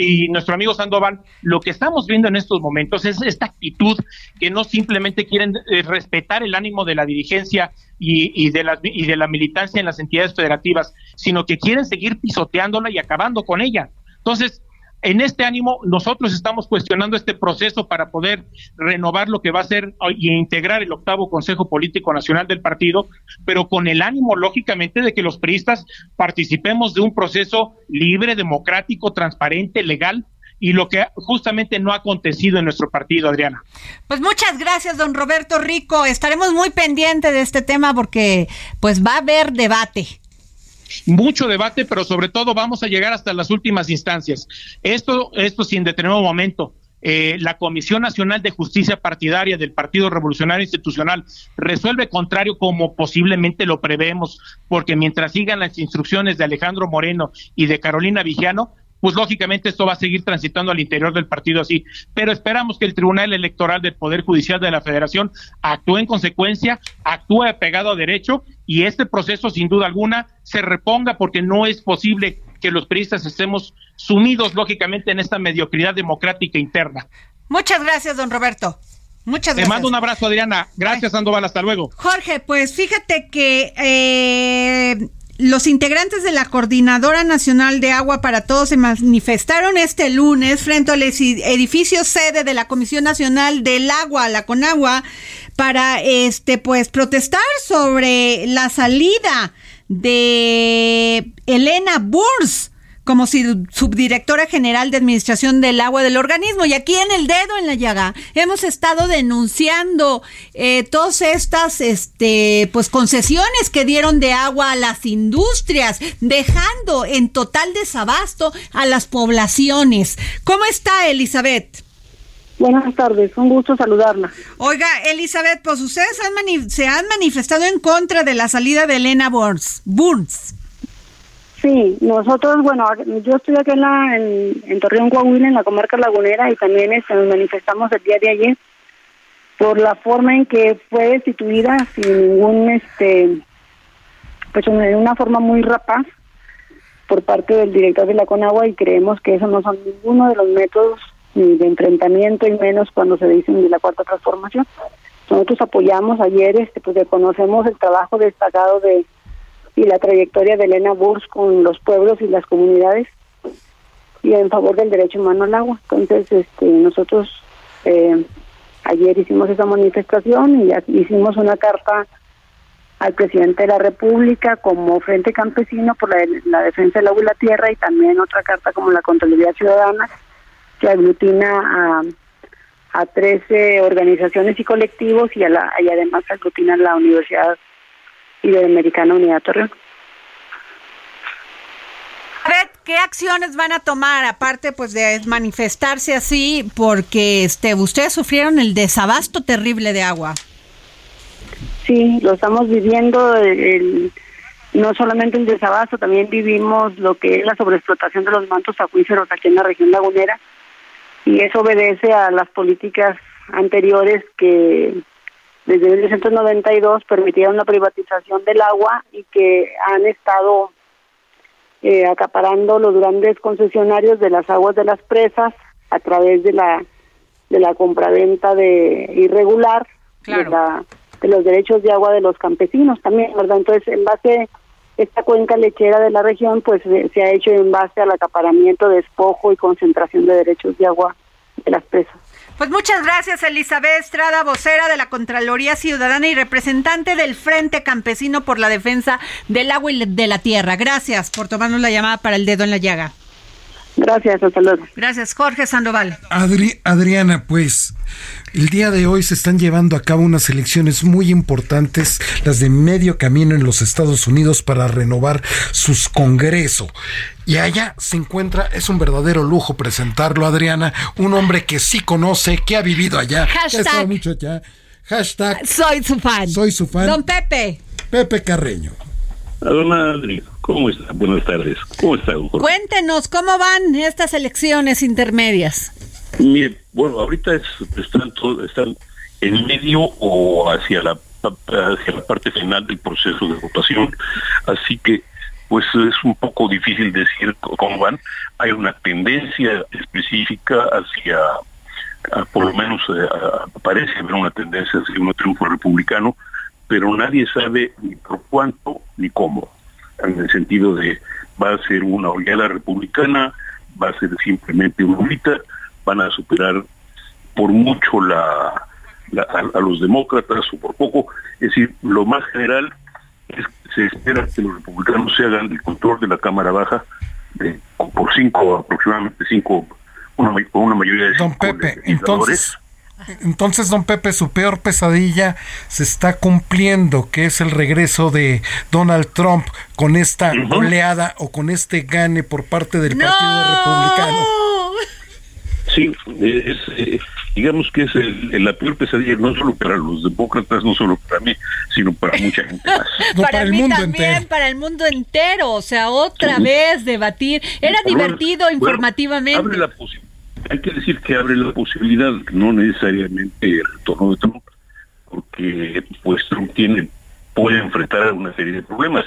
Speaker 15: y, nuestro amigo Sandoval, lo que estamos viendo en estos momentos es esta actitud que no simplemente quieren eh, respetar el ánimo de la dirigencia y, de la, y de la militancia en las entidades federativas, sino que quieren seguir pisoteándola y acabando con ella. Entonces, en este ánimo, nosotros estamos cuestionando este proceso para poder renovar lo que va a ser y integrar el octavo Consejo Político Nacional del partido, pero con el ánimo, lógicamente, de que los priistas participemos de un proceso libre, democrático, transparente, legal, y lo que justamente no ha acontecido en nuestro partido, Adriana.
Speaker 1: Pues muchas gracias, don Roberto Rico. Estaremos muy pendientes de este tema porque pues va a haber debate
Speaker 15: mucho debate, pero sobre todo vamos a llegar hasta las últimas instancias. Esto, esto sin determinado momento. Eh, la Comisión Nacional de Justicia Partidaria del Partido Revolucionario Institucional resuelve contrario como posiblemente lo prevemos, porque mientras sigan las instrucciones de Alejandro Moreno y de Carolina Vigiano, pues lógicamente esto va a seguir transitando al interior del partido así. Pero esperamos que el Tribunal Electoral del Poder Judicial de la Federación actúe en consecuencia, actúe pegado a derecho y este proceso sin duda alguna se reponga porque no es posible que los periodistas estemos sumidos lógicamente en esta mediocridad democrática interna.
Speaker 1: Muchas gracias, don Roberto. Muchas gracias.
Speaker 15: Te mando un abrazo, Adriana. Gracias, Sandoval. Hasta luego.
Speaker 1: Jorge, pues fíjate que eh, los integrantes de la Coordinadora Nacional de Agua para Todos se manifestaron este lunes frente al edificio sede de la Comisión Nacional del Agua, la Conagua, para este pues protestar sobre la salida de Elena Burs como subdirectora general de Administración del Agua del organismo. Y aquí en el dedo en la llaga hemos estado denunciando eh, todas estas este, pues, concesiones que dieron de agua a las industrias, dejando en total desabasto a las poblaciones. ¿Cómo está, Elizabeth?
Speaker 16: Buenas tardes, un gusto saludarla.
Speaker 1: Oiga, Elizabeth, pues ustedes se han manifestado en contra de la salida de Elena Burns. Burns.
Speaker 16: Sí, nosotros, bueno, yo estoy aquí en, la, en, Torreón, Coahuila, en la comarca lagunera, y también este, nos manifestamos el día de ayer por la forma en que fue destituida sin ningún, este, pues en una forma muy rapaz por parte del director de la Conagua y creemos que eso no son ninguno de los métodos ni de enfrentamiento y menos cuando se dicen de la cuarta transformación. Nosotros apoyamos ayer, este, pues reconocemos el trabajo destacado de y la trayectoria de Elena Burs con los pueblos y las comunidades y en favor del derecho humano al agua. Entonces, este, nosotros eh, ayer hicimos esa manifestación y hicimos una carta al presidente de la República como Frente Campesino por la, defensa del agua y la tierra y también otra carta como la Contraloría Ciudadana que aglutina a, a 13 organizaciones y colectivos y, a la, y además aglutina a la Universidad Iberoamericana Unidad Torreón.
Speaker 1: ¿qué acciones van a tomar aparte pues de manifestarse así porque este ustedes sufrieron el desabasto terrible de agua?
Speaker 16: Sí, lo estamos viviendo el, no solamente el desabasto, también vivimos lo que es la sobreexplotación de los mantos acuíferos aquí en la región lagunera y eso obedece a las políticas anteriores que desde 1992 permitieron la privatización del agua y que han estado eh, acaparando los grandes concesionarios de las aguas de las presas a través de la de la compraventa de irregular de, de los derechos de agua de los campesinos también, ¿verdad? Entonces, en base esta cuenca lechera de la región, pues se ha hecho en base al acaparamiento, despojo y concentración de derechos de agua de las presas.
Speaker 1: Pues muchas gracias, Elizabeth Estrada, vocera de la Contraloría Ciudadana y representante del Frente Campesino por la Defensa del Agua y de la Tierra. Gracias por tomarnos la llamada para el dedo en la llaga.
Speaker 16: Gracias, hasta luego.
Speaker 1: Gracias, Jorge Sandoval.
Speaker 2: Adriana, pues el día de hoy se están llevando a cabo unas elecciones muy importantes, las de medio camino en los Estados Unidos para renovar sus congresos. Y allá se encuentra, es un verdadero lujo presentarlo, Adriana, un hombre que sí conoce, que ha vivido allá,
Speaker 1: Hashtag,
Speaker 2: que ha mucho allá. Hashtag.
Speaker 1: Soy su fan.
Speaker 2: Soy su fan.
Speaker 1: Don Pepe.
Speaker 2: Pepe Carreño.
Speaker 17: Don Adri, ¿cómo está? Buenas tardes. ¿Cómo está,
Speaker 1: Cuéntenos, ¿cómo van estas elecciones intermedias?
Speaker 17: Mire, bueno, ahorita están, están en medio o hacia la, hacia la parte final del proceso de votación, así que pues es un poco difícil decir cómo van. Hay una tendencia específica hacia, por lo menos eh, parece haber una tendencia hacia un triunfo republicano, pero nadie sabe ni por cuánto ni cómo, en el sentido de va a ser una oleada republicana, va a ser simplemente una van a superar por mucho la, a, los demócratas o por poco, es decir, lo más general es que se espera que los republicanos se hagan el control de la Cámara Baja de, por cinco, aproximadamente cinco, una, una mayoría de
Speaker 2: cinco Don Pepe, entonces entonces, don Pepe, su peor pesadilla se está cumpliendo, que es el regreso de Donald Trump con esta oleada o con este gane por parte del Partido Republicano.
Speaker 17: Sí, es, eh, digamos que es la peor pesadilla no solo para los demócratas, no solo para mí, sino para mucha gente más.
Speaker 1: para, el mí mundo también, para el mundo entero. O sea, otra vez debatir. Era divertido informativamente.
Speaker 17: Abre la posibilidad hay que decir que abre la posibilidad, no necesariamente el retorno de Trump, porque pues Trump tiene, puede enfrentar una serie de problemas,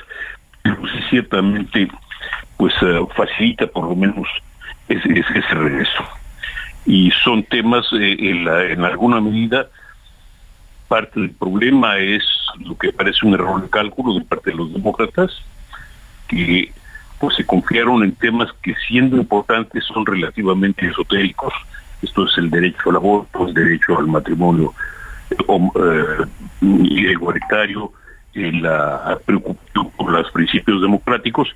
Speaker 17: pero sí ciertamente pues eh, facilita por lo menos ese, regreso. Y son temas eh, en, en alguna medida parte del problema es lo que parece un error de cálculo de parte de los demócratas, que pues se confiaron en temas que siendo importantes son relativamente esotéricos. Esto es el derecho al aborto, el derecho al matrimonio eh, igualitario, eh, la preocupación por los principios democráticos,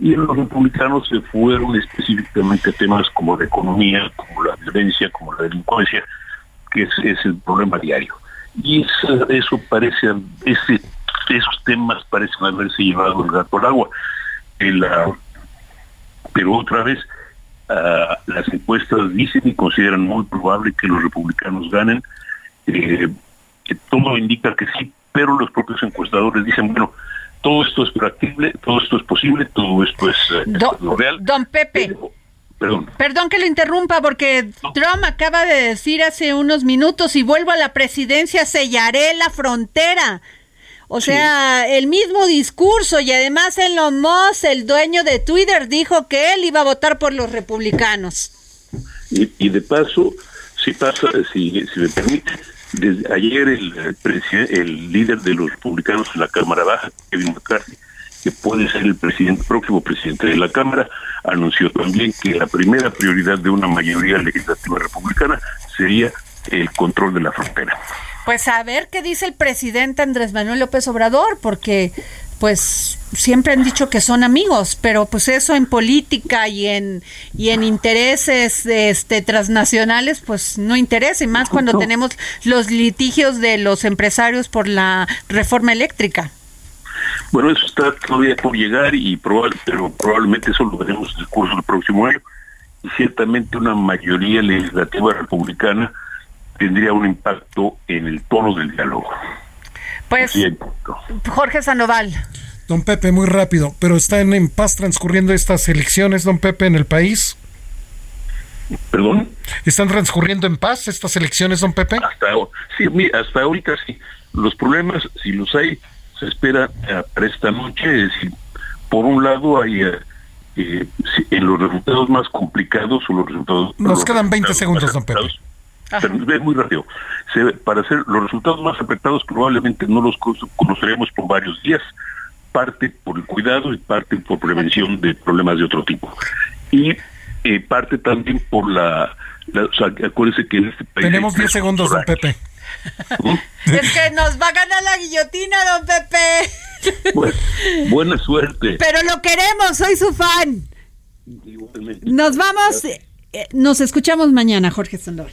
Speaker 17: y los republicanos se fueron específicamente a temas como la economía, como la violencia, como la delincuencia, que es, el problema diario. Y eso, eso esos temas parecen haberse llevado el gato al agua pero otra vez ah, las encuestas dicen y consideran muy probable que los republicanos ganen. Eh, todo indica que sí, pero los propios encuestadores dicen, bueno, todo esto es factible, todo esto es posible, todo esto es,
Speaker 1: eh,
Speaker 17: real.
Speaker 1: Don Pepe.
Speaker 17: perdón.
Speaker 1: Perdón que lo interrumpa porque Trump acaba de decir hace unos minutos, y vuelvo a la presidencia, sellaré la frontera. O sea, el mismo discurso y además Elon Musk, el dueño de Twitter, dijo que él iba a votar por los republicanos.
Speaker 17: Y, de paso, si pasa, si, si me permite, desde ayer el, el líder de los republicanos en la Cámara Baja, Kevin McCarthy, que puede ser el presidente, próximo presidente de la Cámara, anunció también que la primera prioridad de una mayoría legislativa republicana sería el control de la frontera.
Speaker 1: Pues a ver qué dice el presidente Andrés Manuel López Obrador, porque pues siempre han dicho que son amigos, pero pues eso en política y en y en intereses este transnacionales pues no interesa y más cuando tenemos los litigios de los empresarios por la reforma eléctrica.
Speaker 17: Bueno, eso está todavía por llegar y probable, pero probablemente eso lo veremos en el curso del próximo año y ciertamente una mayoría legislativa republicana tendría un impacto en el tono del diálogo.
Speaker 1: Pues Jorge Sandoval.
Speaker 2: Don Pepe, muy rápido, pero están en paz transcurriendo estas elecciones, don Pepe, en el país.
Speaker 17: ¿Perdón?
Speaker 2: ¿Están transcurriendo en paz estas elecciones, don Pepe?
Speaker 17: Hasta, sí, hasta ahorita sí. Los problemas, si los hay, se espera eh, para esta noche. Es decir, por un lado hay eh, eh, en los resultados más complicados o los resultados...
Speaker 2: Nos quedan 20 segundos, don Pepe
Speaker 17: muy rápido. para hacer los resultados más afectados probablemente no los conoceremos por varios días, parte por el cuidado y parte por prevención de problemas de otro tipo. Y eh, parte también por la, o sea, acuérdense que en este país...
Speaker 2: Tenemos 10 segundos, don Pepe.
Speaker 1: es que nos va a ganar la guillotina, don Pepe.
Speaker 17: buena suerte.
Speaker 1: Pero lo queremos, soy su fan. Nos vamos, eh, nos escuchamos mañana, Jorge Sandoval.